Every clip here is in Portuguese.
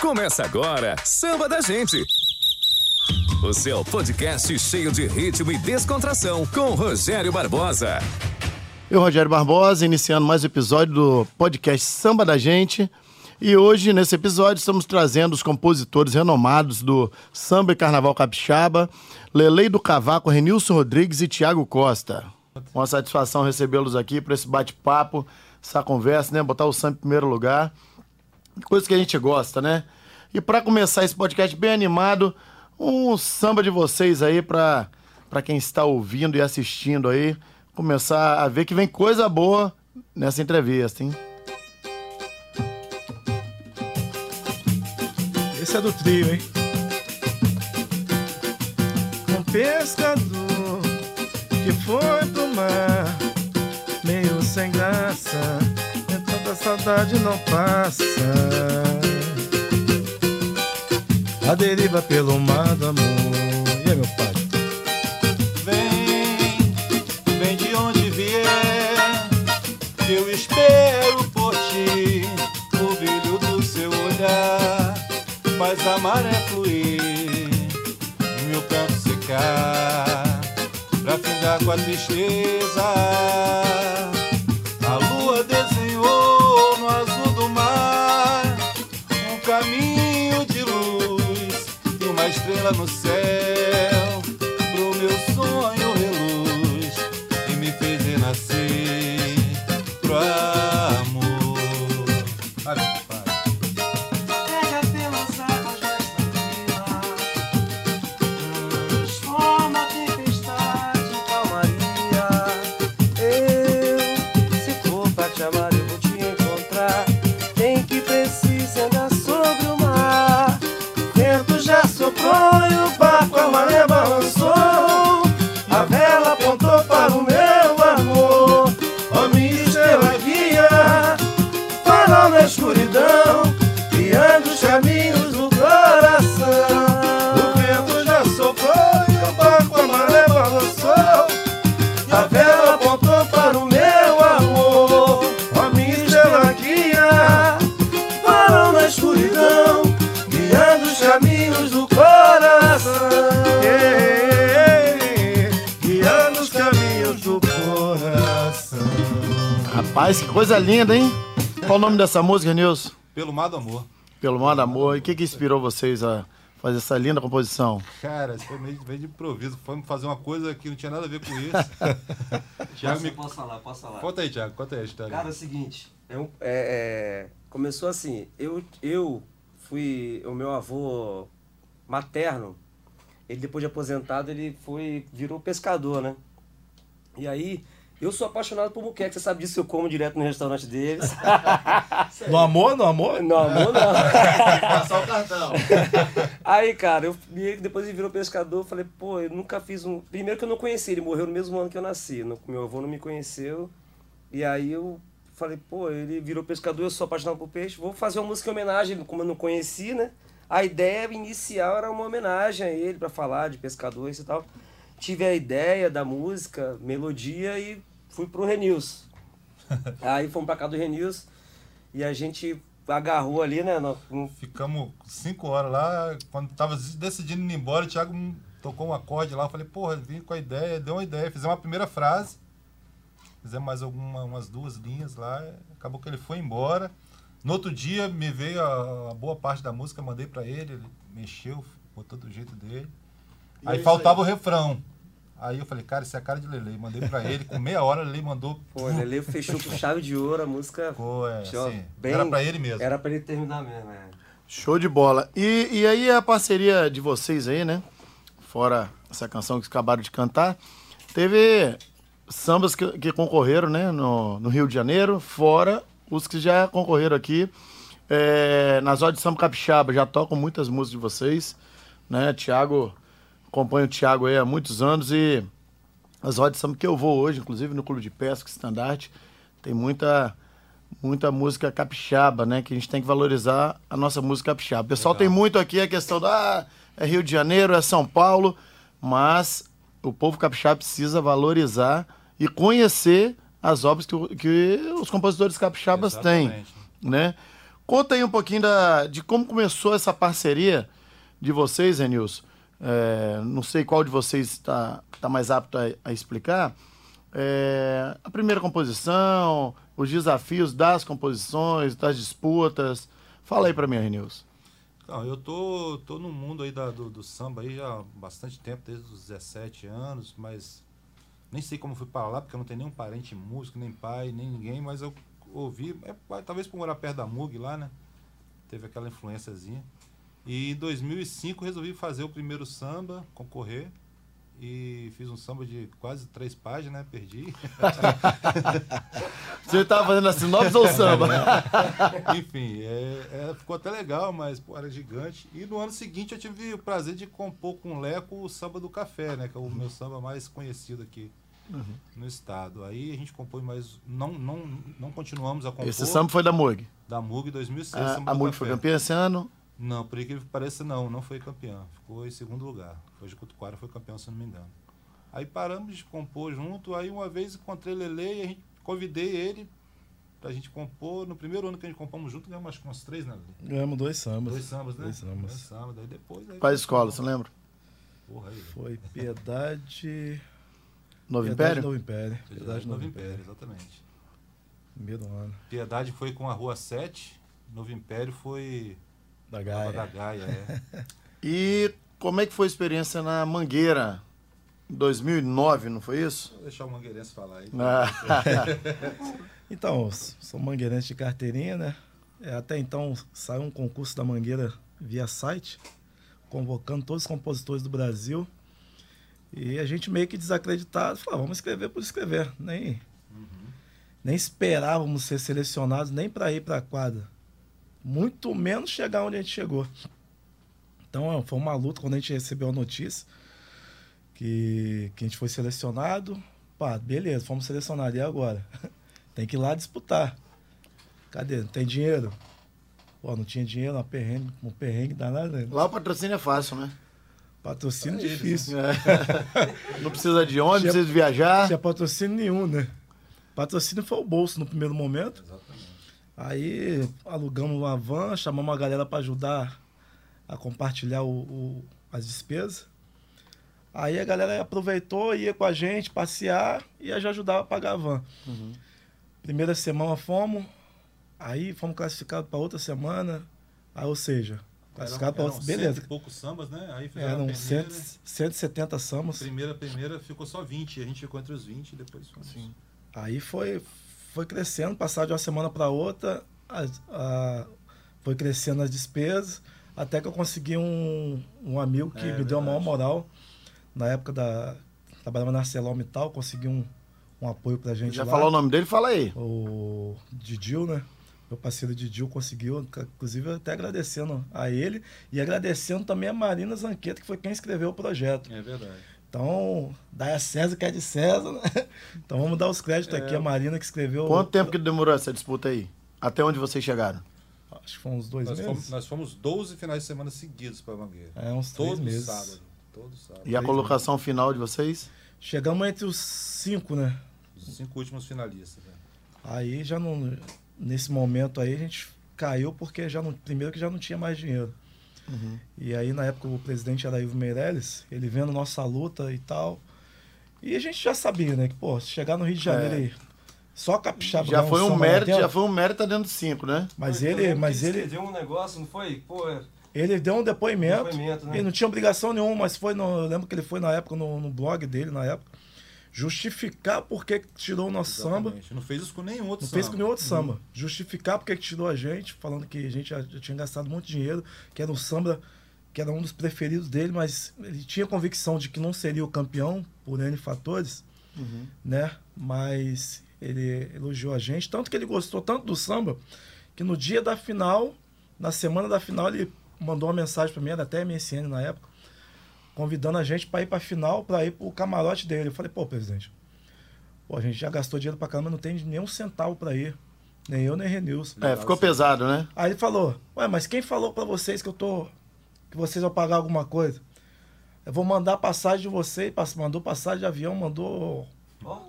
Começa agora, Samba da Gente. O seu podcast cheio de ritmo e descontração com Rogério Barbosa. Eu, Rogério Barbosa, iniciando mais um episódio do podcast Samba da Gente. E hoje, nesse episódio, estamos trazendo os compositores renomados do Samba e Carnaval Capixaba, Lelei do Cavaco, Renilson Rodrigues e Tiago Costa. Uma satisfação recebê-los aqui para esse bate-papo, essa conversa, né? Botar o samba em primeiro lugar. Coisa que a gente gosta, né? E para começar esse podcast bem animado, um samba de vocês aí para quem está ouvindo e assistindo aí, começar a ver que vem coisa boa nessa entrevista, hein? Esse é do trio, hein? Um pescador que foi pro mar, meio sem graça, saudade não passa. A deriva pelo mar do amor. E aí, meu pai? Vem, vem de onde vier, eu espero por ti. O brilho do seu olhar faz a maré fluir, meu canto secar, pra findar com a tristeza. No céu Rapaz, que coisa linda, hein? Qual o nome dessa música, Nilson? Pelo mar do amor. Pelo Mar do Amor. E o que, que inspirou vocês a fazer essa linda composição? Cara, isso foi meio, meio de improviso. Fomos fazer uma coisa que não tinha nada a ver com isso. Posso, me... posso falar, posso falar. Conta aí, Thiago, conta aí a história. Cara, é o seguinte, é um- é- é, começou assim, eu, eu fui, o meu avô materno, ele depois de aposentado, ele foi, virou pescador, né? E aí, eu sou apaixonado por muqueca, você sabe disso, eu como direto no restaurante deles. No amor, no amor? não, amor, não. Passar o cartão. Aí, cara, eu, depois ele virou pescador, eu falei, pô, eu nunca fiz um. Primeiro que eu não conheci, ele morreu no mesmo ano que eu nasci. meu avô não me conheceu. E aí eu falei, pô, ele virou pescador, eu sou apaixonado por peixe, vou fazer uma música em homenagem, como eu não conheci, né? A ideia inicial era uma homenagem a ele para falar de pescadores e tal. Tive a ideia da música, melodia e fui pro Renils. aí fomos pra cá do Renils e a gente agarrou ali, né? no- Ficamos cinco horas lá. Quando tava decidindo ir embora, o Thiago me tocou um acorde lá. Eu falei, porra, vim com a ideia, deu uma ideia. Fizemos uma primeira frase. Fizemos mais alguma, umas duas linhas lá. Acabou que ele foi embora. No outro dia me veio a, a boa parte da música, mandei pra ele, ele mexeu, botou do jeito dele. E é aí isso faltava o refrão. Aí eu falei, cara, isso é a cara de Lele. Mandei pra ele, com meia hora ele mandou. Pô, ele ali fechou com chave de ouro a música. Ficou, é, Show. assim, Bem- era pra ele mesmo. Era pra ele terminar mesmo, é. Show de bola. E, e aí a parceria de vocês aí, né? Fora essa canção que acabaram de cantar, teve sambas que, que concorreram, né? No, no Rio de Janeiro, fora os que já concorreram aqui. É, nas rodas de samba capixaba, já tocam muitas músicas de vocês, né? Tiago, acompanho o Tiago aí há muitos anos e as rodas samba que eu vou hoje, inclusive no Clube de Pesca Estandarte, tem muita muita música capixaba, né? Que a gente tem que valorizar a nossa música capixaba. O pessoal tem muito aqui a questão da ah, é Rio de Janeiro, é São Paulo, mas o povo capixaba precisa valorizar e conhecer as obras que, que os compositores capixabas têm, Exatamente. né? Conta aí um pouquinho da, de como começou essa parceria de vocês, Renilson. É, não sei qual de vocês está tá mais apto a, a explicar. É, a primeira composição, os desafios das composições, das disputas. Fala aí para mim, Renilson. Então, eu tô, tô no mundo aí da, do, do samba aí já há bastante tempo, desde os 17 anos, mas nem sei como fui para lá, porque eu não tenho nenhum parente músico, nem pai, nem ninguém, mas eu ouvi, é, talvez por morar perto da MUG lá, né? Teve aquela influenciazinha. E em 2005 resolvi fazer o primeiro samba, concorrer. E fiz um samba de quase três páginas, né? Perdi. Você estava fazendo a sinopse ou samba? Enfim, é, é, ficou até legal, mas pô, era gigante. E no ano seguinte eu tive o prazer de compor com o Leco o Samba do Café, né? Que é o meu samba mais conhecido aqui uhum. no estado. Aí a gente compôs, mas não, não, não continuamos a compor. Esse samba foi da MUG? Da MUG 2006. Ah, a MUG foi campeã esse ano? Não, por que pareça não, não foi campeão. Ficou em segundo lugar. Foi Cutuquara foi campeão, se não me engano. Aí paramos de compor junto, aí uma vez encontrei Lele e a gente convidei ele pra gente compor. No primeiro ano que a gente compomos junto, ganhamos acho que uns três, né? Lele? Ganhamos dois sambas. Dois sambas, né? Dois sambas. Dois sambas. Aí depois. Aí Qual escola, você lembra? Porra, aí. Foi Piedade. Novo Piedade Império? Novo Império. Piedade Piedade Novo Novo Império, Império. exatamente. Meio do ano. Piedade foi com a Rua 7, Novo Império foi Da Gaia. Da Gaia, é. E como é que foi a experiência na Mangueira? Em 2009, não foi isso? Vou deixar o Mangueirense falar aí. Ah, Então, sou mangueirense de carteirinha, né? É, até então saiu um concurso da Mangueira via site, convocando todos os compositores do Brasil. E a gente meio que desacreditado, falou, "Ah, vamos escrever por escrever. Nem, nem esperávamos ser selecionados nem para ir para a quadra. Muito menos chegar onde a gente chegou. Então foi uma luta quando a gente recebeu a notícia que, que a gente foi selecionado. Pá, beleza, fomos selecionados. E agora? Tem que ir lá disputar. Cadê? Não tem dinheiro? Pô, não tinha dinheiro, uma perrengue, um perrengue danado. né? lá o patrocínio é fácil, né? Patrocínio Pra eles, difícil. Não precisa de ônibus, não precisa de viajar. Não tinha patrocínio nenhum, né? Patrocínio foi o bolso no primeiro momento. Exatamente. Aí alugamos uma van, chamamos a galera para ajudar a compartilhar o, o- as despesas. Aí a galera aproveitou, ia com a gente passear e já ajudava a pagar a van. Primeira semana fomos, aí fomos classificados para outra semana. Aí, ou seja, classificados para outra. cento Beleza. e poucos sambas, né? Aí Eram peneira, 100, 170 sambas. Primeira, primeira ficou só 20. A gente ficou entre os 20 e depois fomos. Sim. Aí foi, foi crescendo, passar de uma semana para outra, a- a- foi crescendo as despesas, até que eu consegui um, um amigo que É, me deu a maior moral. Na época da. Trabalhava na Arcelom e tal, consegui um, um apoio pra gente Já lá. falou o nome dele? Fala aí. O Didil, né? Meu parceiro Didil conseguiu, inclusive até agradecendo a ele e agradecendo também a Marina Zanqueta, que foi quem escreveu o projeto. É verdade. Então, dá a César que é de César, né? Então vamos dar os créditos aqui, a Marina que escreveu. Quanto tempo que demorou essa disputa aí? Até onde vocês chegaram? Acho que foi uns dois Nós meses. fomos, nós fomos 12 finais de semana seguidos para Mangueira. É, uns três Todo meses. sábado. Todo sábado. E a colocação final de vocês? Chegamos entre os cinco, né? Os cinco últimos finalistas. Né? Aí já não. Nesse momento aí a gente caiu porque já não. Primeiro que já não tinha mais dinheiro. E aí na época o presidente era Ivo Meirelles, ele vendo nossa luta e tal. E a gente já sabia, né? Que, pô, se chegar no Rio de Janeiro É. aí, só capixaba. Já foi um mérito, dentro, já foi um mérito tá dentro de cinco, né? Mas ele, mas ele, escreveu um negócio, não foi? Pô, é- ele deu um depoimento. Depoimento, né? Ele não tinha obrigação nenhuma, mas foi no, eu lembro que ele foi na época no, no blog dele na época justificar por que tirou o nosso samba. Exatamente. Não fez isso com nenhum outro Não samba. fez com nenhum outro samba. Justificar porque que tirou a gente, falando que a gente já, já tinha gastado muito dinheiro, que era um samba que era um dos preferidos dele, mas ele tinha convicção de que não seria o campeão por N fatores, né? Mas ele elogiou a gente, tanto que ele gostou tanto do samba, que no dia da final, na semana da final, ele mandou uma mensagem para mim, era até MSN na época, convidando a gente para ir para a final, para ir para o camarote dele. Eu falei, pô, presidente, pô, a gente já gastou dinheiro para caramba, não tem nem um centavo para ir. Nem eu, nem Renilson. É, ficou pesado, né? Aí ele falou, ué, mas quem falou para vocês que eu tô. que vocês vão pagar alguma coisa? Eu vou mandar passagem de vocês, mandou passagem de avião, mandou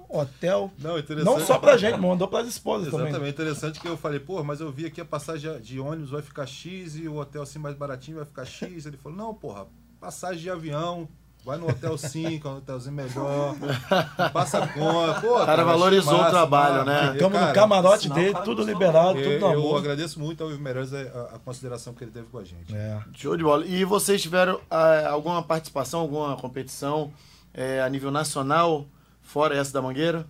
hotel. Não, interessante. Não só pra gente, mandou pras esposas Exatamente, também. interessante que eu falei, pô, mas eu vi aqui a passagem de ônibus vai ficar X e o hotel assim mais baratinho vai ficar X. Ele falou, não, porra, passagem de avião, vai no hotel 5, é um hotelzinho melhor, passa conta. Pô, O cara valorizou o trabalho, né? Ficamos no Cara, camarote sinal, dele, cara, tudo liberado, Eu, tudo na eu boa. agradeço muito ao Ivo Meirelles a, a consideração que ele teve com a gente. É. Show de bola. E vocês tiveram ah, alguma participação, alguma competição eh, a nível nacional, fora essa da Mangueira?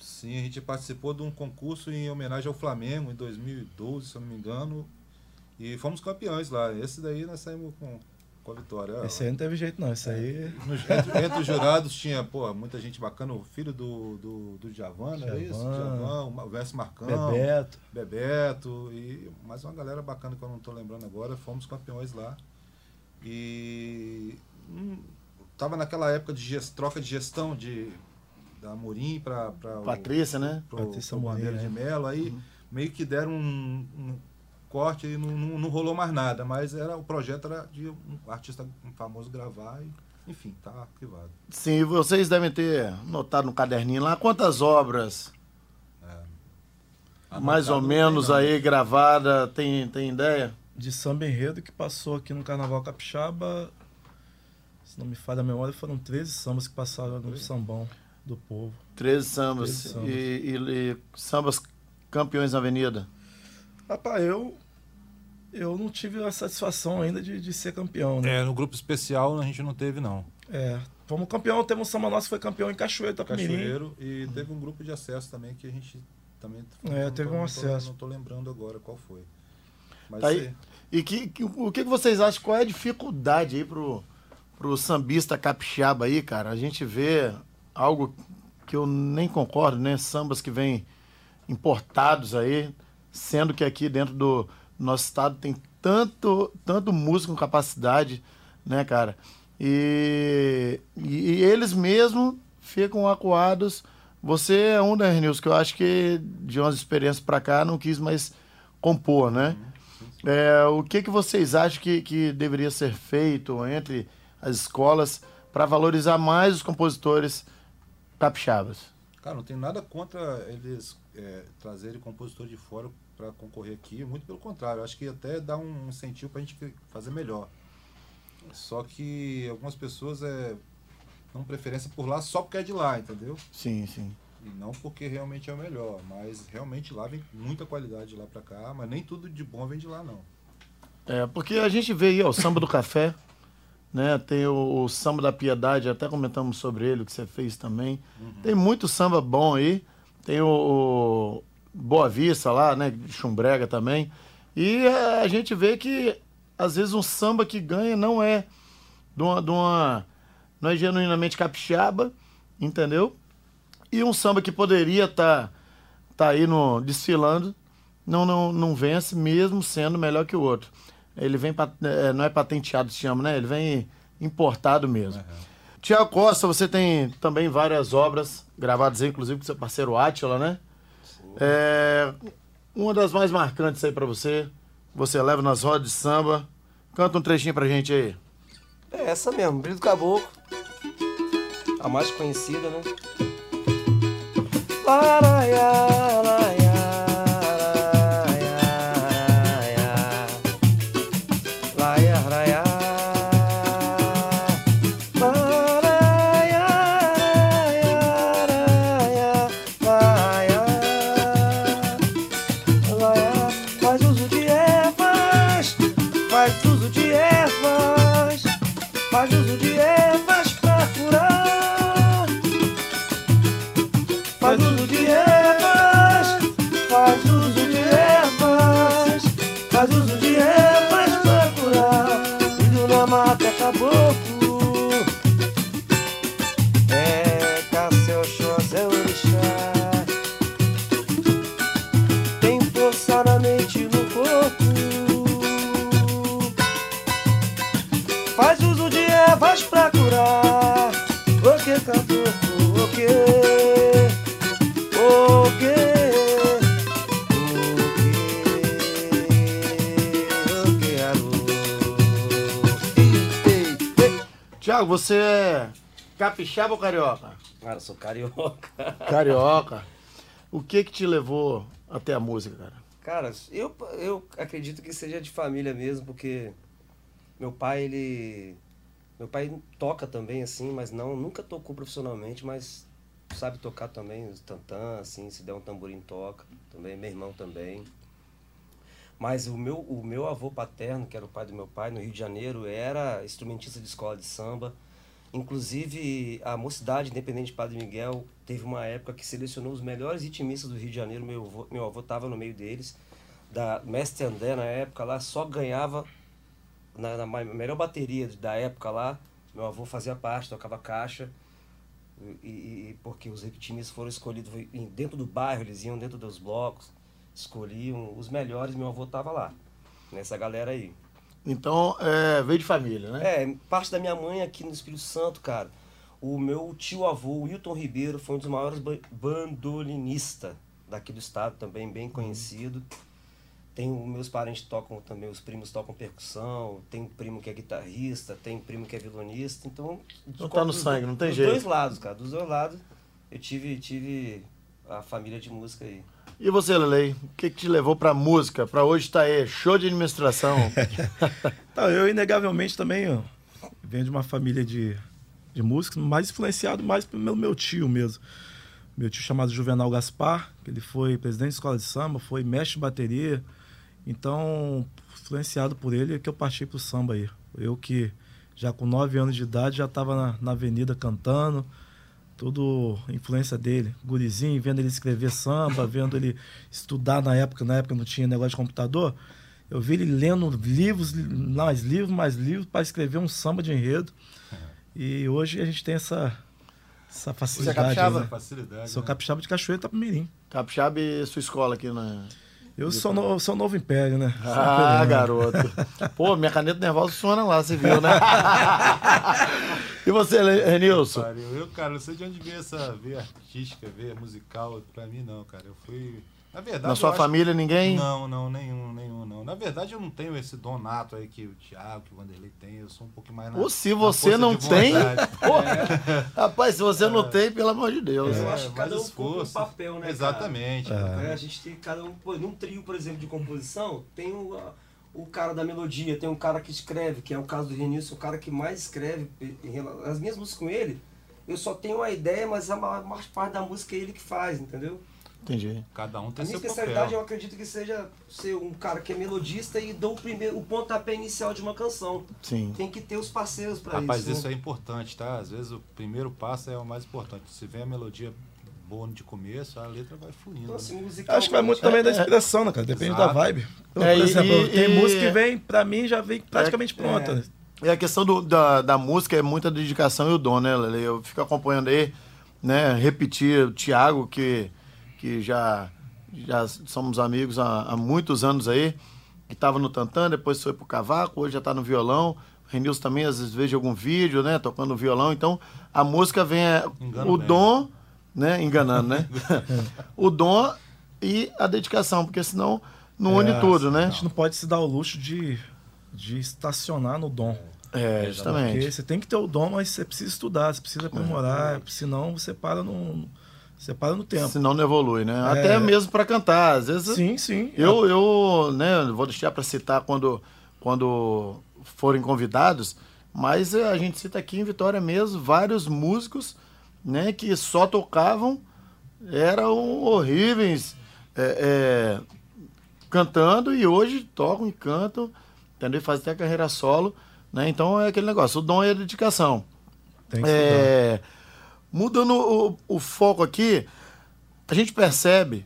Sim, a gente participou de um concurso em homenagem ao Flamengo em 2012, se eu não me engano. E fomos campeões lá. Esse daí nós saímos com, com a vitória. Esse aí não teve jeito, não. Esse aí. Nos- entre, entre os jurados tinha, pô, muita gente bacana. O filho do, do, do Djavan, não é isso? Djavan, o o Verso Marcão. Bebeto. Bebeto e mais uma galera bacana que eu não tô lembrando agora, fomos campeões lá. E hum, tava naquela época de gest- troca de gestão de da Amorim para para Patrícia, né? pro, Patrícia pro Amorim, Bandeira é. de Melo, aí meio que deram um, um corte e não, não, não rolou mais nada, mas era o projeto era de um artista famoso gravar e enfim, tá arquivado. Sim, vocês devem ter notado no caderninho lá quantas obras, mais ou menos não. aí gravada, tem, tem ideia? De samba enredo que passou aqui no Carnaval Capixaba. Se não me falha a memória, foram 13 sambas que passaram no sambão do povo. 13 sambas. 13 sambas. E, e- e sambas campeões na avenida. Rapaz, eu. Eu não tive a satisfação ainda de, de ser campeão, né? É, no grupo especial a gente não teve não. É. Fomos campeão, teve um samba nosso que foi campeão em Cachoeiro, Itapemirim. Cachoeiro e teve um grupo de acesso também que a gente também É, não teve tô- um não tô- acesso. Não tô lembrando agora qual foi. Mas Tá aí. E que, que- o que que vocês acham? Qual é a dificuldade aí pro, pro sambista capixaba aí, cara? A gente vê algo que eu nem concordo, né? Sambas que vêm importados aí, sendo que aqui dentro do nosso estado tem tanto, tanto músico com capacidade, né, cara? E, e, eles mesmos ficam acuados. Você é um da News que eu acho que de umas experiências pra cá não quis mais compor, né? É, o que, que vocês acham que, que deveria ser feito entre as escolas para valorizar mais os compositores capixabas? Cara, não tem nada contra eles é, trazerem compositor de fora para concorrer aqui, muito pelo contrário, acho que até dá um incentivo para a gente fazer melhor. Só que algumas pessoas é, dão preferência por lá só porque é de lá, entendeu? Sim, sim. E não porque realmente é o melhor, mas realmente lá vem muita qualidade de lá para cá, mas nem tudo de bom vem de lá não. É, porque a gente vê aí ó, o samba do café, né? Tem o, o samba da piedade, até comentamos sobre ele, o que você fez também. Tem muito samba bom aí. Tem o, o Boa Vista lá, né? de Chumbrega também. E é, a gente vê que às vezes um samba que ganha não é de uma, de uma não é genuinamente capixaba, entendeu? E um samba que poderia estar tá aí no desfilando não, não, não vence, mesmo sendo melhor que o outro. Ele vem, é, não é patenteado, se chama, né? Ele vem importado mesmo. Tiago Costa, você tem também várias obras gravadas, aí, inclusive com seu parceiro Átila, né? É, uma das mais marcantes aí pra você, você leva nas rodas de samba. Canta um trechinho pra gente aí. É essa mesmo, Brilho do Caboclo. A mais conhecida, né? Laraiá, você é Capixaba ou carioca? Cara, eu sou carioca. Carioca. O que que te levou até a música, cara? Cara, eu, eu acredito que seja de família mesmo, porque meu pai, ele. Meu pai toca também, assim, mas não, nunca tocou profissionalmente, mas sabe tocar também, os tantã, assim, se der um tamborim toca também, meu irmão também. Mas o meu, o meu avô paterno, que era o pai do meu pai, no Rio de Janeiro, era instrumentista de escola de samba. Inclusive, a Mocidade Independente de Padre Miguel teve uma época que selecionou os melhores ritmistas do Rio de Janeiro. Meu avô, meu avô estava no meio deles. Da Mestre André, na época lá, só ganhava na, na melhor bateria da época lá. Meu avô fazia parte, tocava caixa. E, e- porque os ritmistas foram escolhidos dentro do bairro, eles iam dentro dos blocos, escolhiam os melhores. Meu avô estava lá, nessa galera aí. Então, é, veio de família, né? É, parte da minha mãe aqui no Espírito Santo, cara. O meu tio-avô, Wilton Ribeiro, foi um dos maiores ba- bandolinistas daqui do estado, também bem conhecido. Tem os meus parentes tocam também, os primos tocam percussão, tem um primo que é guitarrista, tem um primo que é violonista, então... Então tá no dos- sangue, não tem dos jeito. dois lados, cara, dos dois lados eu tive, tive a família de música aí. E você, Lelei, o que que te levou pra música? Pra hoje tá aí, show de administração. Então, eu, inegavelmente, também venho de uma família de, de músicos, mais influenciado mais pelo meu tio mesmo. Meu tio chamado Juvenal Gaspar, que ele foi presidente de escola de samba, foi mestre de bateria. Então, influenciado por ele, é que eu parti pro samba aí. Eu que já com nove anos de idade já estava na, na avenida cantando, tudo influência dele. Gurizinho, vendo ele escrever samba, vendo ele estudar na época, na época não tinha negócio de computador. Eu vi ele lendo livros, mais livros, mais livros, para escrever um samba de enredo. E hoje a gente tem essa, essa facilidade. capixaba? aí, né? Facilidade. Sou né? capixaba de Cachoeira Itapemirim. Capixaba e sua escola aqui na... Eu sou, no, sou novo império, né? Ah, garoto. Pô, minha caneta nervosa funciona lá, você viu, né? e você, Renilson? Eu, cara, não sei de onde veio essa veia artística, veia musical. Pra mim, não, cara. Eu fui. Na verdade. Na eu sua acho- família, ninguém? Não, não, nenhum, nenhum, não. Na verdade, eu não tenho esse dom nato aí que o Thiago, que o Vanderlei tem. Eu sou um pouquinho mais na. Ou se você não tem, pô, rapaz, se você não tem, pelo amor de Deus. Eu É, acho que cada um cumpre um esforço. papel, né, cara? Exatamente. É, a gente tem cada um. Pô, num trio, por exemplo, de composição, tem o, a- o cara da melodia, tem um cara que escreve, que é o caso do Renilson, o cara que mais escreve. As minhas músicas com ele, eu só tenho uma ideia, mas a maior maior parte da música é ele que faz, entendeu? Entendi. Cada um A tem minha seu especialidade eu acredito que seja ser um cara que é melodista e dou o primeiro, o pontapé inicial de uma canção. Sim. Tem que ter os parceiros pra Rapaz, isso. isso né? é importante, tá? Às vezes o primeiro passo é o mais importante. Se vem a melodia boa de começo, a letra vai fluindo. Assim, né? Acho que vai muito também da inspiração, né, cara? Depende Exato. da vibe. Então, É, por exemplo, e- tem e- música que vem, pra mim, já vem praticamente pronta. né? E a questão do- da, da música é muita dedicação e o dom, né, Lele? Eu fico acompanhando aí, né? Repetir o Thiago, que, que já, já somos amigos há, há muitos anos aí, que estava no Tantã, depois foi pro cavaco, hoje já está no violão. O Renilson também, às vezes, vejo algum vídeo, né? Tocando violão. Então, a música vem. é, o bem. dom, né? Enganando, né? o dom e a dedicação, porque senão não une É, tudo, né? A gente não pode se dar o luxo de, de estacionar no dom. É, Porque justamente. você tem que ter o dom, mas você precisa estudar, você precisa aprimorar, senão você para no, você para no tempo. Senão não evolui, né? É. Até mesmo para cantar. Às vezes Sim, sim. eu, eu né, vou deixar para citar quando, quando forem convidados, mas eh, a gente cita aqui em Vitória mesmo vários músicos né, que só tocavam, eram horríveis é, é, cantando e hoje tocam e cantam, entendeu? Fazem até carreira solo. Né? Então é aquele negócio, o dom é a dedicação. Tem que. É, mudando o, o foco aqui, a gente percebe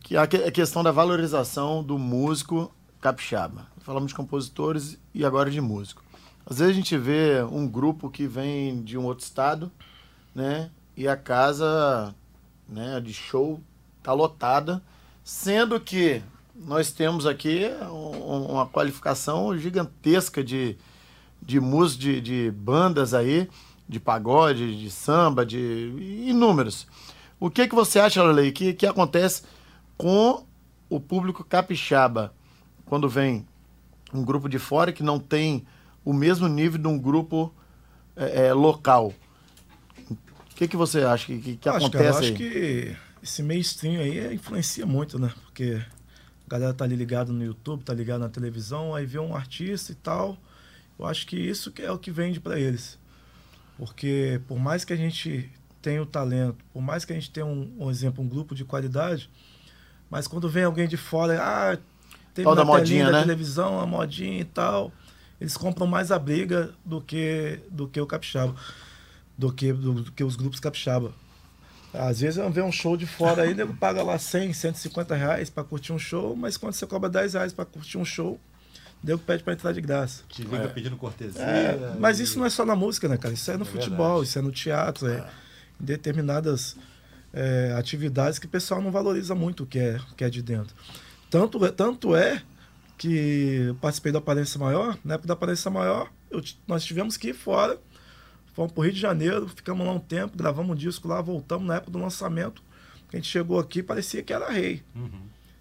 que- a questão da valorização do músico capixaba. Falamos de compositores e agora de músico. Às vezes a gente vê um grupo que vem de um outro estado, né? E a casa né, de show tá lotada, sendo que nós temos aqui um- uma qualificação gigantesca de, de músicos, de, de bandas aí, de pagode, de samba, de inúmeros. O que, que você acha, Lele, que, que acontece com o público capixaba quando vem um grupo de fora que não tem o mesmo nível de um grupo é, é, local? Que, que você acha que, que, que Acho, acontece cara, eu aí? acho que esse mainstream aí é- influencia muito, né? Porque a galera tá ali ligado no YouTube, tá ligado na televisão, aí vê um artista e tal. Eu acho que isso que é o que vende para eles. Porque por mais que a gente tenha o talento, por mais que a gente tenha um, um exemplo, um grupo de qualidade, mas quando vem alguém de fora, ah, teve na da modinha, da né? televisão, a modinha e tal, eles compram mais a briga do que do que o capixaba, do que do, do que os grupos capixaba. Às vezes eu ver um show de fora aí, nego paga lá 100, 150 reais pra curtir um show, mas quando você cobra 10 reais pra curtir um show, nego pede pra entrar de graça. Te liga pedindo cortesia. É, mas e- isso não é só na música, né, cara? Isso é no É futebol, verdade. isso é no teatro, é em determinadas é, atividades que o pessoal não valoriza muito o que é, o que é de dentro. Tanto, é- tanto é que eu participei da Aparência Maior, na época da Aparência Maior, eu nós tivemos que ir fora, fomos pro Rio de Janeiro, ficamos lá um tempo, gravamos um disco lá, voltamos na época do lançamento. A gente chegou aqui, parecia que era rei.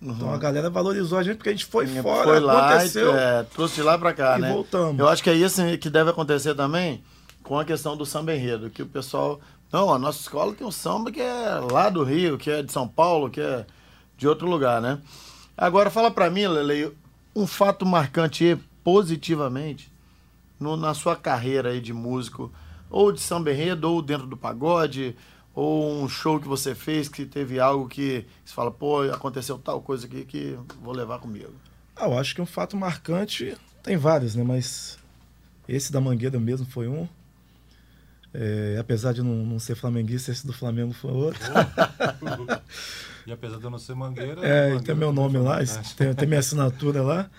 Então a galera valorizou a gente porque a gente foi fora, Foi lá, aconteceu. é, trouxe de lá pra cá, E né? voltamos. Eu acho que é isso que deve acontecer também com a questão do samba enredo, que o pessoal... Não, a nossa escola tem um samba que é lá do Rio, que é de São Paulo, que é de outro lugar, né? Agora, fala pra mim, Lele, um fato marcante positivamente, no- na sua carreira aí de músico, ou de samba enredo, ou dentro do pagode, ou um show que você fez que teve algo que você fala, pô, aconteceu tal coisa aqui que vou levar comigo. Ah, eu acho que um fato marcante tem vários, né? Mas esse da Mangueira mesmo foi um. É, apesar de não, não ser flamenguista, esse do Flamengo foi outro. E apesar de eu não ser mangueira. É, e mangueira tem meu nome lá, tem, tem minha assinatura lá.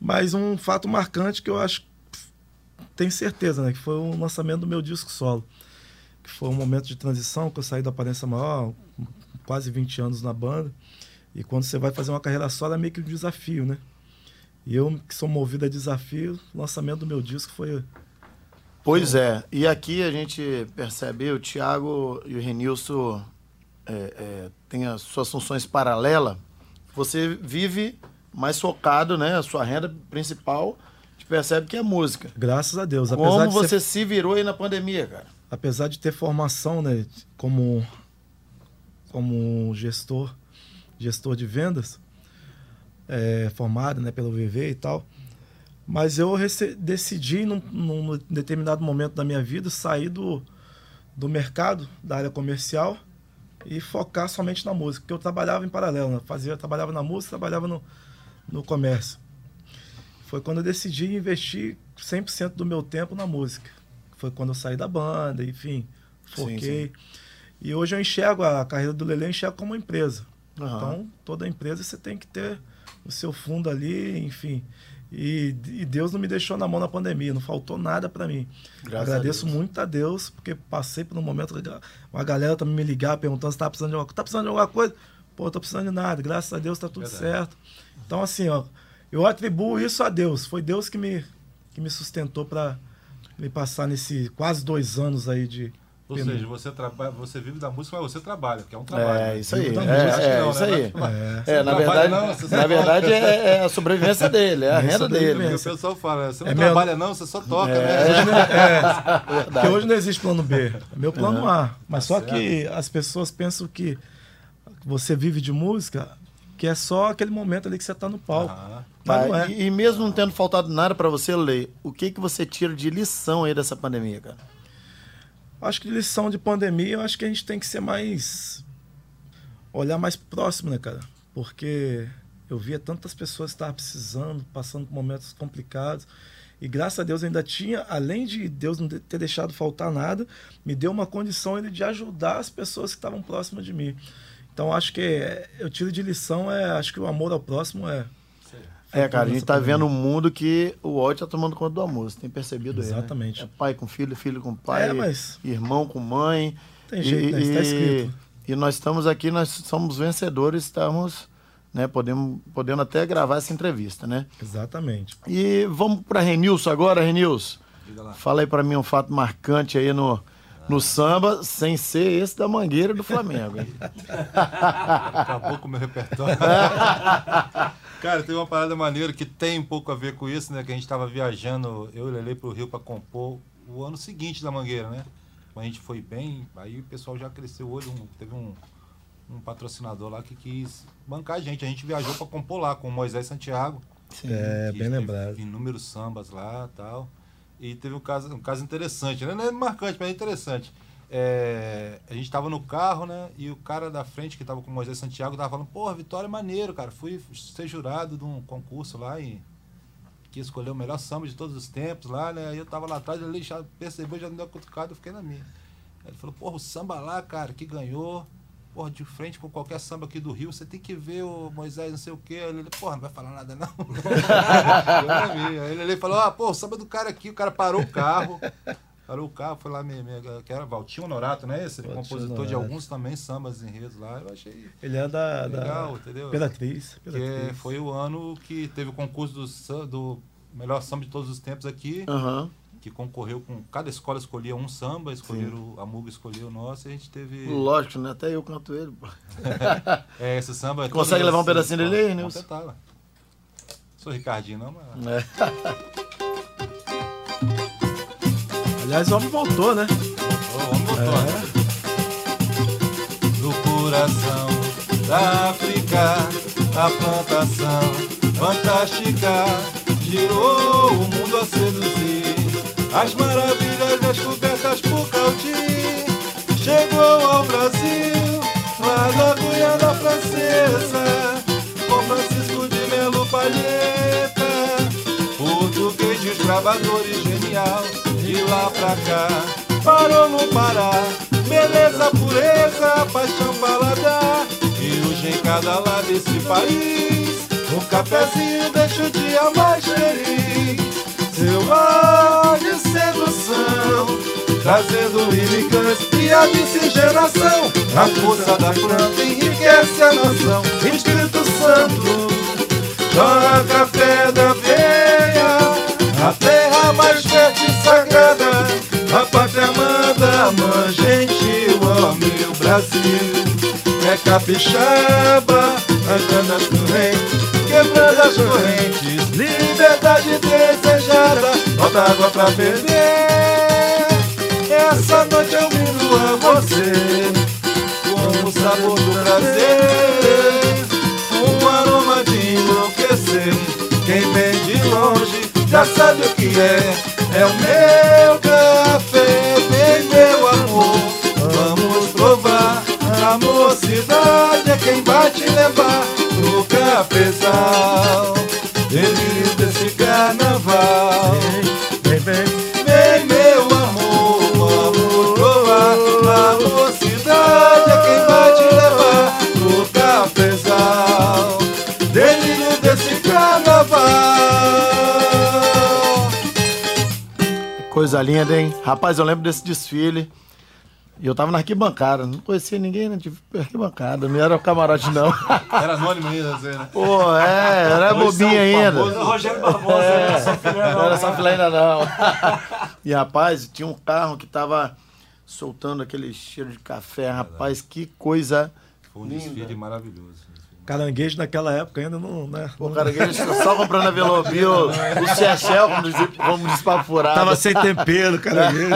Mas um fato marcante que eu acho, tenho certeza, né? Que foi o lançamento do meu disco solo. Que foi um momento de transição, que eu saí da aparência maior, quase 20 anos na banda. E quando você vai fazer uma carreira solo é meio que um desafio, né? E eu, que sou movido a desafio, o lançamento do meu disco foi. Pois é, e aqui a gente percebe, o Thiago e o Renilson é, é, têm as suas funções paralelas. Você vive mais focado, né? A sua renda principal, percebe que é música. Graças a Deus. Apesar Como você ser se virou aí na pandemia, cara? apesar de ter formação, né, como como gestor, gestor de vendas, é, formado, né, pelo VV e tal, mas eu decidi num, num determinado momento da minha vida sair do, do mercado, da área comercial e focar somente na música, porque eu trabalhava em paralelo, né? fazia, trabalhava na música, trabalhava no, no comércio. Foi quando eu decidi investir 100% do meu tempo na música. Foi quando eu saí da banda, enfim, foquei. E hoje eu enxergo a carreira do Lele, eu enxergo como uma empresa. Aham. Então, toda empresa você tem que ter o seu fundo ali, enfim. E, e Deus não me deixou na mão na pandemia, não faltou nada para mim. Graças a Agradeço Deus. muito a Deus, porque passei por um momento, uma galera também me ligar perguntando se tá precisando de alguma coisa. Tá precisando de alguma coisa? Pô, tô precisando de nada, graças a Deus tá tudo Verdade. certo. Então, assim, ó, eu atribuo isso a Deus. Foi Deus que me, que me sustentou para me passar nesse quase dois anos aí de. Ou penúria. seja, você, trabalha, você vive da música, mas você trabalha, que é um trabalho. É, né? isso aí. É, é, não, isso né? aí. É. É, na verdade, não, na verdade é, é a sobrevivência dele, é a É renda dele. O pessoal fala, você não É meu- trabalha não, você só toca, É. né? Porque hoje não existe plano B. É meu plano A. Mas Tá só certo. que as pessoas pensam que você vive de música, que é só aquele momento ali que você tá no palco. Ah, Mas Tá, não é. e, e mesmo não tendo faltado nada pra você, Lei, o que que você tira de lição aí dessa pandemia, cara? Acho que lição de pandemia, eu acho que a gente tem que ser mais. olhar mais próximo, né, cara? Porque eu via tantas pessoas que estavam precisando, passando por momentos complicados. E graças a Deus ainda tinha, além de Deus não ter deixado faltar nada, me deu uma condição ainda de ajudar as pessoas que estavam próximas de mim. Então acho que é, eu tiro de lição é, acho que o amor ao próximo é. É, cara, a gente tá vendo um mundo que o ódio tá tomando conta do amor, você tem percebido aí, né? Exatamente. É pai com filho, filho com pai, É, mas- irmão com mãe. Tem jeito, né? Isso tá escrito. E nós estamos aqui, nós somos vencedores, estamos, né, podemos, podendo até gravar essa entrevista, né? Exatamente. E vamos para Renilson agora, Renilson. Fala aí para mim um fato marcante aí no, no samba, sem ser esse da Mangueira do Flamengo. hein? Acabou com o meu repertório. Cara, tem uma parada maneira que tem um pouco a ver com isso, né? Que a gente tava viajando, eu e o Lele pro Rio pra compor o ano seguinte da Mangueira, né? quando a gente foi bem, aí o pessoal já cresceu o olho. Um, teve um, um patrocinador lá que quis bancar a gente. A gente viajou para compor lá com o Moisés Santiago. É, que bem lembrado. Inúmeros sambas lá tal. E teve um caso, um caso interessante, né? Não é marcante, mas é interessante. É, a gente tava no carro, né? E o cara da frente, que tava com o Moisés Santiago, tava falando, porra, Vitória é maneiro, cara. Fui ser jurado de um concurso lá e que escolheu o melhor samba de todos os tempos lá, né? Aí eu tava lá atrás, ele já percebeu, já me deu uma cutucada, eu fiquei na minha. Ele falou, porra, o samba lá, cara, que ganhou, porra, de frente com qualquer samba aqui do Rio, você tem que ver o Moisés não sei o quê. Ele, porra, não vai falar nada não. ele, ele falou, ah, pô, o samba do cara aqui, o cara parou o carro. Parou o carro, foi lá, me, me, que era Valtinho Honorato, né? Esse Valtinho compositor de Honorato. alguns também sambas enredos lá. Eu achei Ele é da, da legal, entendeu? Imperatriz. Que Imperatriz. foi o ano que teve o concurso do, do melhor samba de todos os tempos aqui, Aham. Que concorreu com. Cada escola escolhia um samba, escolheram, a MUG escolheu o nosso e a gente teve. Lógico, né? Até eu canto ele. pô. É, esse samba. Consegue todas levar um as- pedacinho dele aí, Nilson? ué. Sou Ricardinho, não, mas. É. Aliás, o homem voltou, né? Ô, vamos voltar. Do coração da África, a plantação fantástica girou o mundo a seduzir. As maravilhas descobertas por Cauti chegou ao Brasil, lá da Guiana Francesa, com Francisco de Melo Palheta, português desbravador e genial, de lá pra cá, parou no Pará, beleza, pureza, paixão, paladar, e em cada lado desse país, um cafezinho deixa o dia mais feliz, seu ar de sedução, trazendo elegância e a miscigenação, a força da planta enriquece a nação, Espírito Santo, Joga café da veia, a terra mais fértil e sagrada, a pátria manda, mãe gentil, ó meu Brasil. É capixaba, andando as correntes, quebrando as correntes, liberdade desejada, bota água pra beber. Essa noite eu brindo a você, com o sabor do prazer um aroma de enlouquecer. Quem vem de longe já sabe o que é. É o meu café, vem meu amor. Vamos provar. A mocidade é quem vai te levar cafezal. Delírio desse carnaval. Vem, vem. Vem meu amor, vamos provar A mocidade é quem vai te levar Pro cafezal Delírio desse carnaval Coisa linda, hein? Rapaz, eu lembro desse desfile. E eu tava na arquibancada. Não conhecia ninguém na arquibancada. Não era o camarote, não. Era anônimo ainda, assim, né? Pô, é, era bobinha ainda. Rogério Barbosa, É. né? Só filha Não não, era só né? filé ainda não. E rapaz, tinha um carro que tava soltando aquele cheiro de café. Rapaz, que coisa. Foi um desfile maravilhoso Caranguejo naquela época ainda não, né? Pô, cara, que eles só comprando a Velobio, o Chechel, diz papo furado. Tava sem tempero, caranguejo.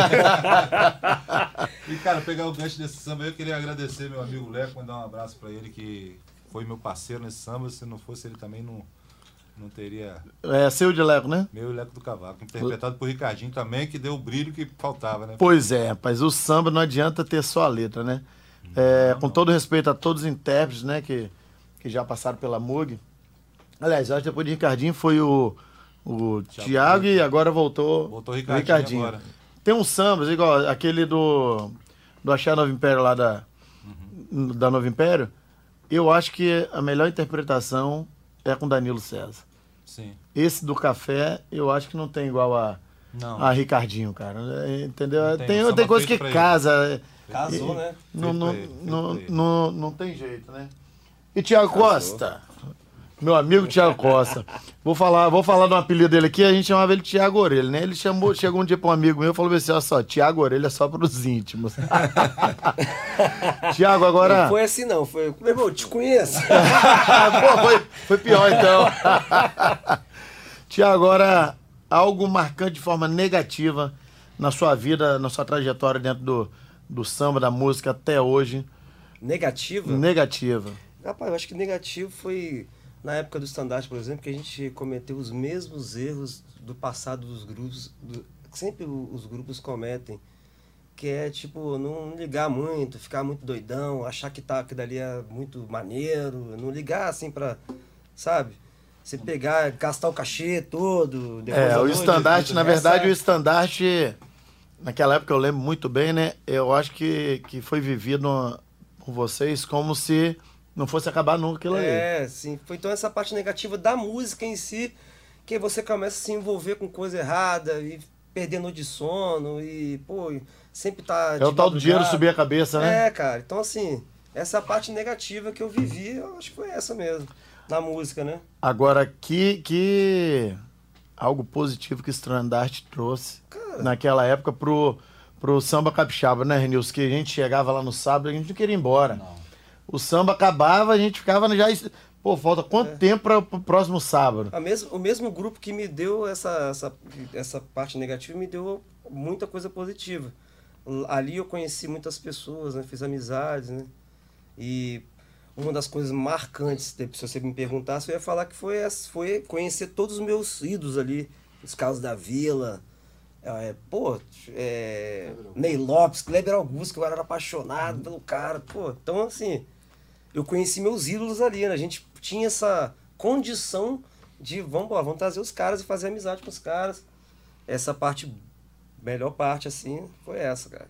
E cara, pegar o gancho desse samba, eu queria agradecer meu amigo Leco, mandar um abraço pra ele que foi meu parceiro nesse samba, se não fosse ele também não, não teria É, seu de Leco, né? meu e Leco do Cavaco, interpretado por Ricardinho também, que deu o brilho que faltava, né? Pois é, rapaz, o samba não adianta ter só a letra, né? É, com todo respeito a todos os intérpretes, né, que, que já passaram pela MUG. Aliás, acho que depois de Ricardinho foi o, o Thiago e agora voltou, Voltou o Ricardinho agora. Tem uns sambas, igual aquele do, do Axé Novo Império lá da, Uhum. da Novo Império. Eu acho que a melhor interpretação é com Danilo César. Sim. Esse do café, eu acho que não tem igual a, Não. a Ricardinho, cara. É, Entendeu? Não tem, tem, tem, coisa que casa. Casou, né? Não, não, não, não, não tem jeito, né? E Tiago Costa? Meu amigo Tiago Costa. Vou falar, vou falar de um apelido dele aqui, a gente chamava ele Tiago Orelha, né? Ele chamou, chegou um dia para um amigo meu e falou assim: olha só, Tiago Orelha é só para os íntimos. Tiago, agora. Não foi assim, não. Foi. Meu irmão, eu te conheço. Pô, foi, foi pior então. Tiago, agora, algo marcante de forma negativa na sua vida, na sua trajetória dentro do, do samba, da música até hoje, Negativa? negativa? Rapaz, eu acho que negativo foi na época do estandarte, por exemplo, que a gente cometeu os mesmos erros do passado dos grupos, do- que sempre os grupos cometem, que é tipo não ligar muito, ficar muito doidão, achar que tá que dali é muito maneiro, não ligar assim pra, sabe? Você pegar, gastar o cachê todo, É, o estandarte, na verdade, o estandarte, naquela época eu lembro muito bem, né? Eu acho que, que foi vivido com vocês como se não fosse acabar nunca aquilo ali. É, sim. Foi então essa parte negativa da música em si, que você começa a se envolver com coisa errada e perder noite de sono e, pô, sempre tá. É o tal do dinheiro subir a cabeça, né? É, cara. Então, assim, essa parte negativa que eu vivi, eu acho que foi essa mesmo. Na música, né? Agora, que, que algo positivo que o estandarte trouxe Cara. naquela época pro, pro samba capixaba, né, Renilson? Que a gente chegava lá no sábado e a gente não queria ir embora. O samba acabava, a gente ficava já. Pô, falta É. quanto tempo para o próximo sábado? A mes o mesmo grupo que me deu essa, essa, essa parte negativa me deu muita coisa positiva. Ali eu conheci muitas pessoas, né? fiz amizades, né? E uma das coisas marcantes, de- se você me perguntasse, eu ia falar que foi, foi conhecer todos os meus ídolos ali, os Carlos da Vila, é, pô, é, Ney Lopes, Kleber Augusto, que eu era apaixonado pelo cara, pô, então assim, eu conheci meus ídolos ali, né? A gente tinha essa condição de, vamos, embora, vamos trazer os caras e fazer amizade com os caras. Essa parte, melhor parte, assim, foi essa, cara.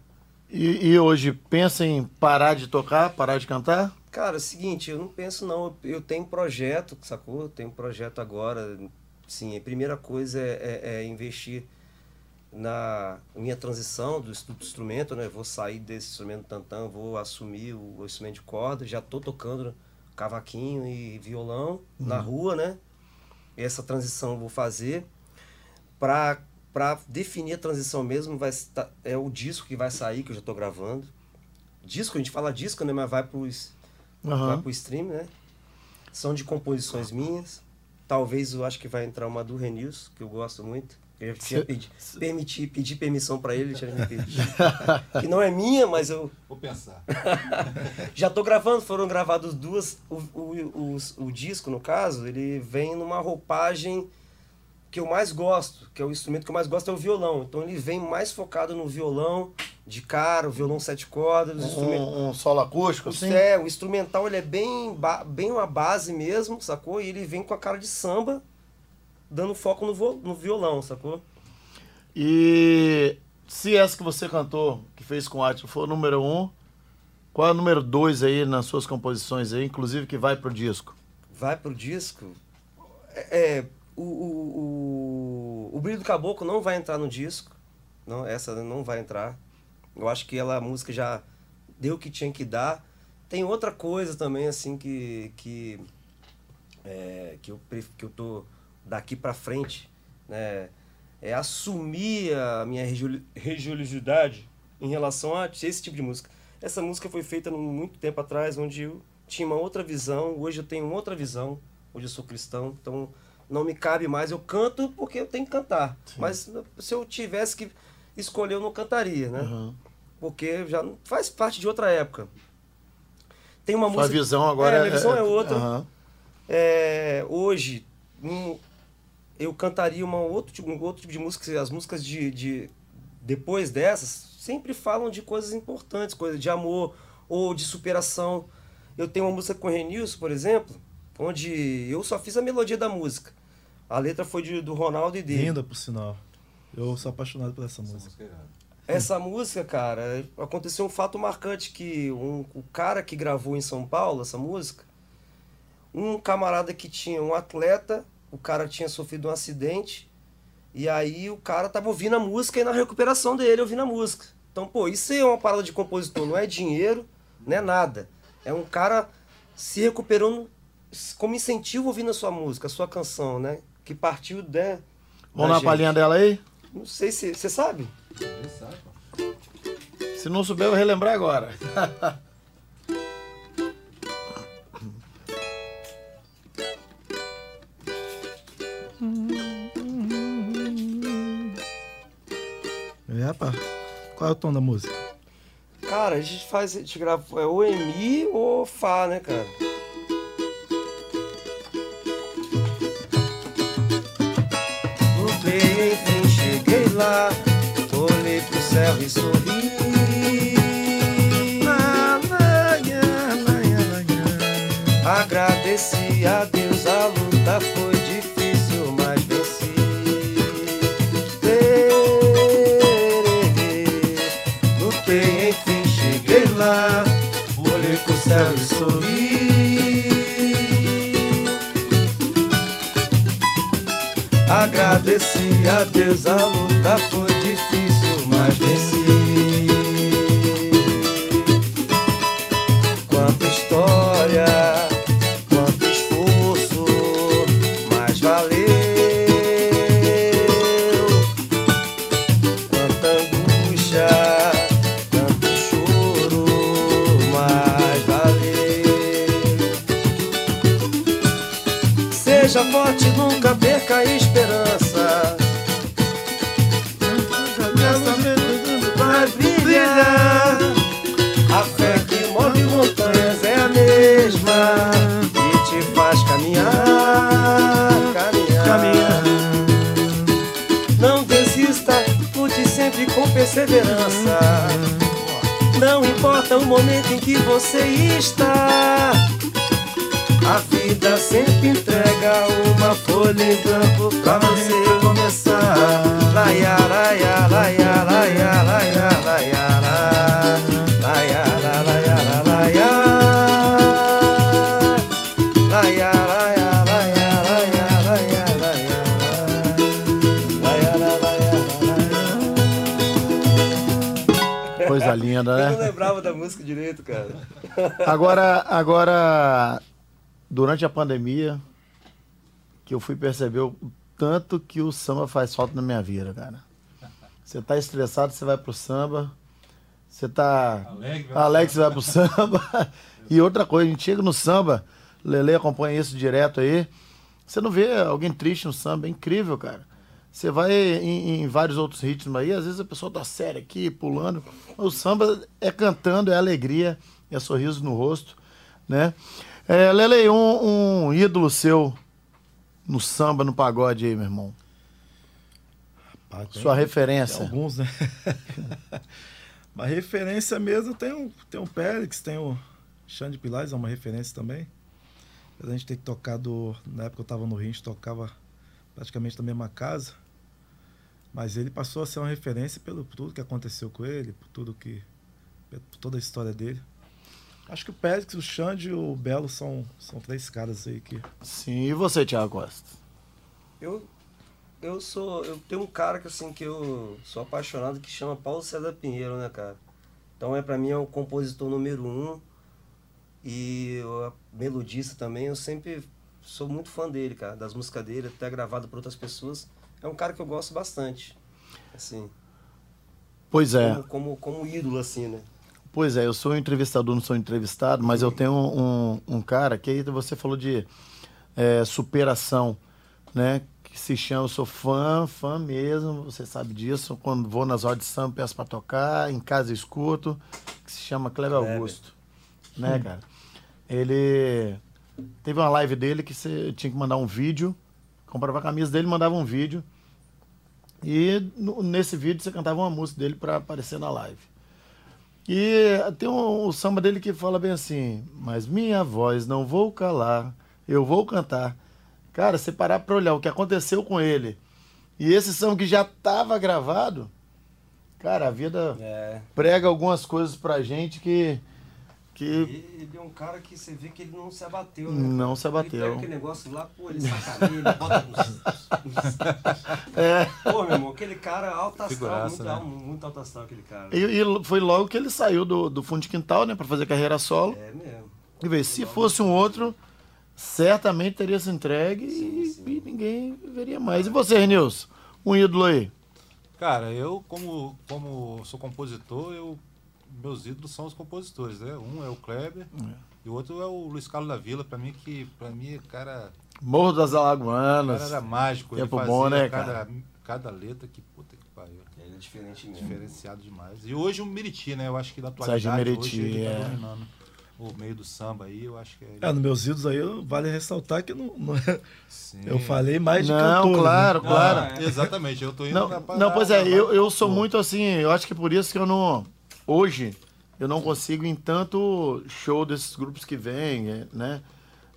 E, e hoje, pensa em parar de tocar, parar de cantar? Cara, é o seguinte, eu não penso não, eu, eu tenho um projeto, sacou? Eu tenho um projeto agora, sim, a primeira coisa é, é- é investir na minha transição do, estu- do instrumento, né? Eu vou sair desse instrumento tantã, vou assumir o, o instrumento de corda, já tô tocando cavaquinho e violão na rua, né? Essa transição eu vou fazer para para definir a transição mesmo vai é o disco que vai sair que eu já tô gravando. Disco, a gente fala disco, né, mas vai pro Aham. vai pro stream, né? São de composições minhas. Talvez eu acho que vai entrar uma do Renilson, que eu gosto muito. Eu tinha pedi, permiti, pedi permissão para ele, ele tinha me pedido. que não é minha, mas eu Vou pensar. já tô gravando, foram gravados duas. O, o, o, o disco, no caso, ele vem numa roupagem que eu mais gosto, que é o instrumento que eu mais gosto é o violão. Então ele vem mais focado no violão de cara, o violão sete cordas. Um, um solo acústico, assim? É, o instrumental ele é bem, ba- bem uma base mesmo, sacou? E ele vem com a cara de samba, dando foco no, no violão, sacou? E se essa que você cantou, que fez com o Atila, for número um, qual é o número dois aí nas suas composições aí, inclusive que vai pro disco? Vai pro disco. É, é, o, o, o, o Brilho do Caboclo não vai entrar no disco. Não, essa não vai entrar. Eu acho que ela, a música já deu o que tinha que dar. Tem outra coisa também, assim, que, que, é, que, eu, que eu tô daqui pra frente, né? É assumir a minha religiosidade em relação a esse tipo de música. Essa música foi feita muito tempo atrás, onde eu tinha uma outra visão, hoje eu tenho outra visão, hoje eu sou cristão, então não me cabe mais. Eu canto porque eu tenho que cantar. Mas se eu tivesse que escolher, eu não cantaria, né? Uhum. Porque já faz parte de outra época. Tem uma Sua música. visão agora é, minha visão é outra. Aham. É, hoje, um, eu cantaria uma outro, tipo- um outro tipo de música. As músicas de, de depois dessas sempre falam de coisas importantes, coisas de amor ou de superação. Eu tenho uma música com o Renilson, por exemplo, onde eu só fiz a melodia da música. A letra foi de, do Ronaldo e dele. Linda, por sinal. Eu sou apaixonado por essa Essa música. é. Essa música, cara, aconteceu um fato marcante que um, o cara que gravou em São Paulo essa música, um camarada que tinha um atleta, o cara tinha sofrido um acidente, e aí o cara tava ouvindo a música e na recuperação dele ouvindo a música. Então, pô, isso aí é uma parada de compositor, não é dinheiro, não é nada. É um cara se recuperando como incentivo ouvindo a sua música, a sua canção, né? Que partiu né, Vamos da na palhinha dela aí? Não sei se. Você sabe? Ele sabe, pô. Se não souber, eu vou relembrar agora. Pá. Qual é o tom da música? Cara, a gente faz, a gente grava é ou em Mi ou Fá, né, cara? Voltei, enfim, cheguei lá, olhei pro céu e sorri. A Deus, a luta foi difícil, mas venci. Quanta história, quanto esforço, mas valeu. Quanta angústia, tanto choro, mas valeu. Seja forte, nunca perca a está. Agora, agora, durante a pandemia, que eu fui perceber o tanto que o samba faz falta na minha vida, cara. Você tá estressado, você vai pro samba. Você tá Alegre, você vai pro samba. E outra coisa, a gente chega no samba, Lele acompanha isso direto aí. Você não vê alguém triste no samba, é incrível, cara. Você vai em, em vários outros ritmos aí, às vezes a pessoa tá séria aqui, pulando. O samba é cantando, é alegria, é sorriso no rosto, né? É, Lele, um, um ídolo seu no samba, no pagode aí, meu irmão. Tem- Sua tem referência. alguns, né? Mas referência mesmo tem o, tem o Périx, tem o Xande Pilares, é uma referência também. A gente tem que tocar do. Na época eu tava no Rio, a gente tocava praticamente na mesma casa. Mas ele passou a ser uma referência pelo tudo que aconteceu com ele, por tudo que. por toda a história dele. Acho que o Périx, o Xande e o Belo são, são três caras aí que. Sim, e você, Thiago Costa? Eu, eu sou. Eu tenho um cara que assim que eu sou apaixonado que chama Paulo César Pinheiro, né, cara? Então é para mim é o compositor número um e o melodista também. Eu sempre sou muito fã dele, cara, das músicas dele, até gravado por outras pessoas. É um cara que eu gosto bastante, assim, Pois é. como, como, como ídolo, assim, né? Pois é, eu sou entrevistador, não sou entrevistado, mas eu tenho um, um cara que aí você falou de é, superação, né? Que se chama, eu sou fã, fã mesmo, você sabe disso. Quando vou nas rodas de samba, peço pra tocar, em casa escuto, que se chama Kleber Kleber. Augusto. Né, cara? Ele. Teve uma live dele que você tinha que mandar um vídeo, comprava a camisa dele, mandava um vídeo. E nesse vídeo você cantava uma música dele pra aparecer na live. E tem um, um samba dele que fala bem assim, mas minha voz não vou calar, eu vou cantar. Cara, você parar pra olhar o que aconteceu com ele e esse samba que já tava gravado, cara, a vida É. prega algumas coisas pra gente que, que Ele, ele é um cara que você vê que ele não se abateu, né? Não se abateu. Ele pega aquele negócio lá, pô, ele sacaneia, ele bota nos... é. Pô, meu irmão, aquele cara alto astral, Figuraça, muito, né? alto, muito alto astral aquele cara. E, e foi logo que ele saiu do, do fundo de quintal, né, pra fazer carreira solo. É mesmo. E vê, se fosse um outro, certamente teria se entregue e, Sim, sim. e ninguém veria mais. E você, Renilson? Um ídolo aí? Cara, eu como, como sou compositor, eu, meus ídolos são os compositores, né? Um é o Kleber e o outro é o Luiz Carlos da Vila, pra mim que para mim cara, Morro das o Alagoanas. cara era mágico, Tempo ele fazia bom, né, cada, cara? cada letra que puta que pariu. Ele é diferente mesmo. Diferenciado demais. E hoje o Meriti, né? Eu acho que da atualidade Sérgio Meriti, hoje ele tá é. dominando o meio do samba aí, eu acho que é. É, nos meus ídolos aí, vale ressaltar que não, não é- eu falei mais de Não, cantor. né? claro, claro. é. Exatamente, eu tô indo Não, na não, pois é, eu, eu sou Pô, muito assim, eu acho que por isso que eu não. Hoje, eu não consigo em tanto show desses grupos que vêm, é, né?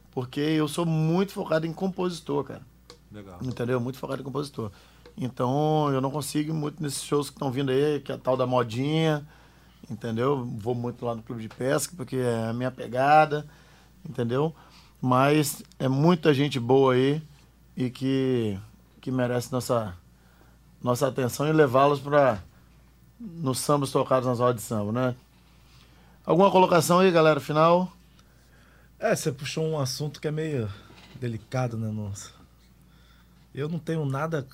Porque eu sou muito focado em compositor, cara. Legal. Entendeu? Muito focado em compositor. Então, eu não consigo muito nesses shows que estão vindo aí, que é a tal da modinha, entendeu? Vou muito lá no clube de pesca, porque é a minha pegada, entendeu? Mas é muita gente boa aí e que, que merece nossa, nossa atenção e levá-los para nos sambas tocados nas rodas de samba, né? Alguma colocação aí, galera, final? É, você puxou um assunto que é meio delicado, né, nossa? Eu não tenho nada.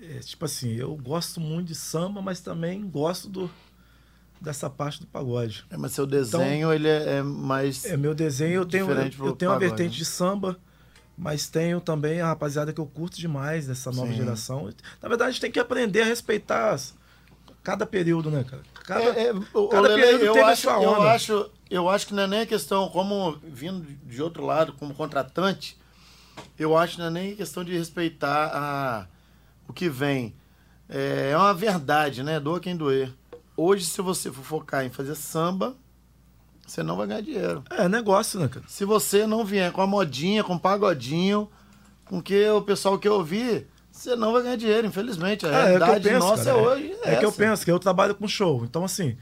é, tipo assim, eu gosto muito de samba, mas também gosto do, dessa parte do pagode. É, mas seu desenho, ele é, é mais... É, meu desenho, eu tenho, eu, eu tenho uma pagode, vertente né? de samba, mas tenho também a rapaziada que eu curto demais dessa nova Sim. geração. Na verdade, a gente tem que aprender a respeitar as- cada período, né, cara? Cada, É, é, cada o Lele, período eu teve a acho, sua eu onda. acho, eu acho que não é nem questão como vindo de outro lado, como contratante, eu acho que não é nem questão de respeitar a, o que vem. É, é uma verdade, né? Doa quem doer. Hoje, se você for focar em fazer samba, você não vai ganhar dinheiro. É negócio, né, cara? Se você não vier com a modinha, com o pagodinho, com que o pessoal quer ouvir, você não vai ganhar dinheiro, infelizmente. A É, é o que eu realidade penso, nossa cara. hoje é, É, que eu penso, que eu trabalho com show. Então, assim,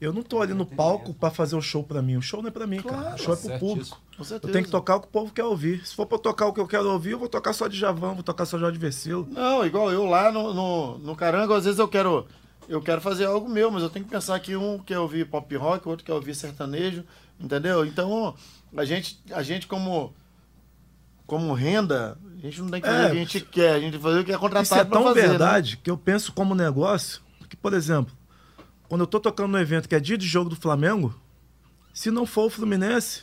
eu não tô ali no palco pra fazer o show pra mim. O show não é pra mim, cara. Claro, O show é pro público. Com Eu tenho que tocar o que o povo quer ouvir. Se for pra eu tocar o que eu quero ouvir, eu vou tocar só de Javan, vou tocar só de Jorge Versilo. Não, igual eu lá no, no, no Carango, às vezes eu quero, eu quero fazer algo meu, mas eu tenho que pensar que um quer ouvir pop rock, o outro quer ouvir sertanejo, entendeu? Então, a gente, a gente como, como renda, a gente não tem que fazer É, o que a gente quer, a gente tem que fazer o que é contratado Isso é tão fazer, né? verdade que eu penso como negócio que, por exemplo, quando eu tô tocando no evento que é dia de jogo do Flamengo, se não for o Fluminense,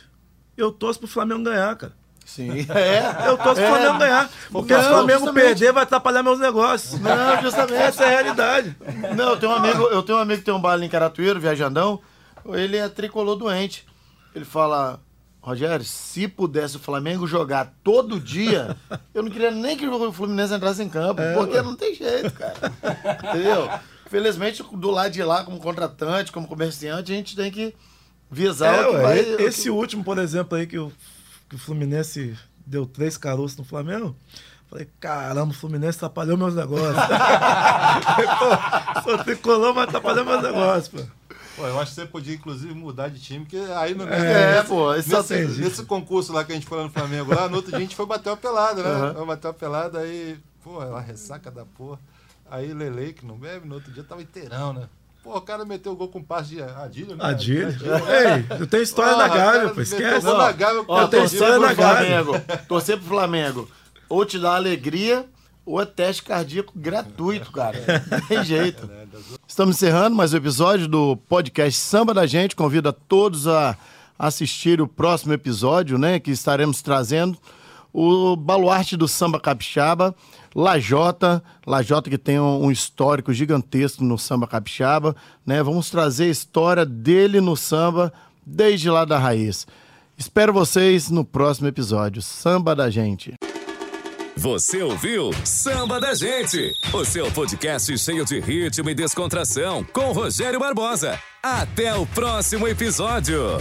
eu torço pro Flamengo ganhar, cara. Sim. É, Eu torço pro É. Flamengo ganhar. Porque Não, se o Flamengo justamente. perder, vai atrapalhar meus negócios. Não, justamente. Essa é a realidade. Não, eu tenho um amigo, eu tenho um amigo que tem um bar ali em Caratuíro, viajandão. Ele é tricolor doente. Ele fala, Rogério, se pudesse o Flamengo jogar todo dia, eu não queria nem que o Fluminense entrasse em campo, porque não tem jeito, cara. Entendeu? Felizmente, do lado de lá, como contratante, como comerciante, a gente tem que visar É, o que ué, vai. e- o que- esse último, por exemplo, aí que o, que o Fluminense deu três caroços no Flamengo. Falei, caramba, o Fluminense atrapalhou meus negócios. pô, sou tricolor, mas atrapalhou meus negócios, pô. Pô, eu acho que você podia, inclusive, mudar de time, porque aí no É, pô, esse só nesse, tem- nesse concurso lá que a gente foi lá no Flamengo, lá no outro dia a gente foi bater uma pelada, né? Aham. Foi bater uma pelada, aí, pô, ela ressaca da porra. Aí Lele, que não bebe, no outro dia tava inteirão, né? Pô, o cara meteu o gol com passe de Adílio, né? Adílio. Ei, eu tenho história Porra, na Gávea, pô, esquece. na Gávea, Eu tenho torcer história pro na Gávea. Flamengo. Torcer pro Flamengo. Ou te dá alegria, ou é teste cardíaco gratuito, cara. Não tem jeito. Estamos encerrando mais um episódio do podcast Samba da Gente. Convido a todos a assistir o próximo episódio, né? Que estaremos trazendo o baluarte do samba capixaba, Lajota, Lajota que tem um, um histórico gigantesco no samba capixaba, né? Vamos trazer a história dele no samba desde lá da raiz. Espero vocês no próximo episódio. Samba da Gente. Você ouviu Samba da Gente, o seu podcast cheio de ritmo e descontração com Rogério Barbosa. Até o próximo episódio.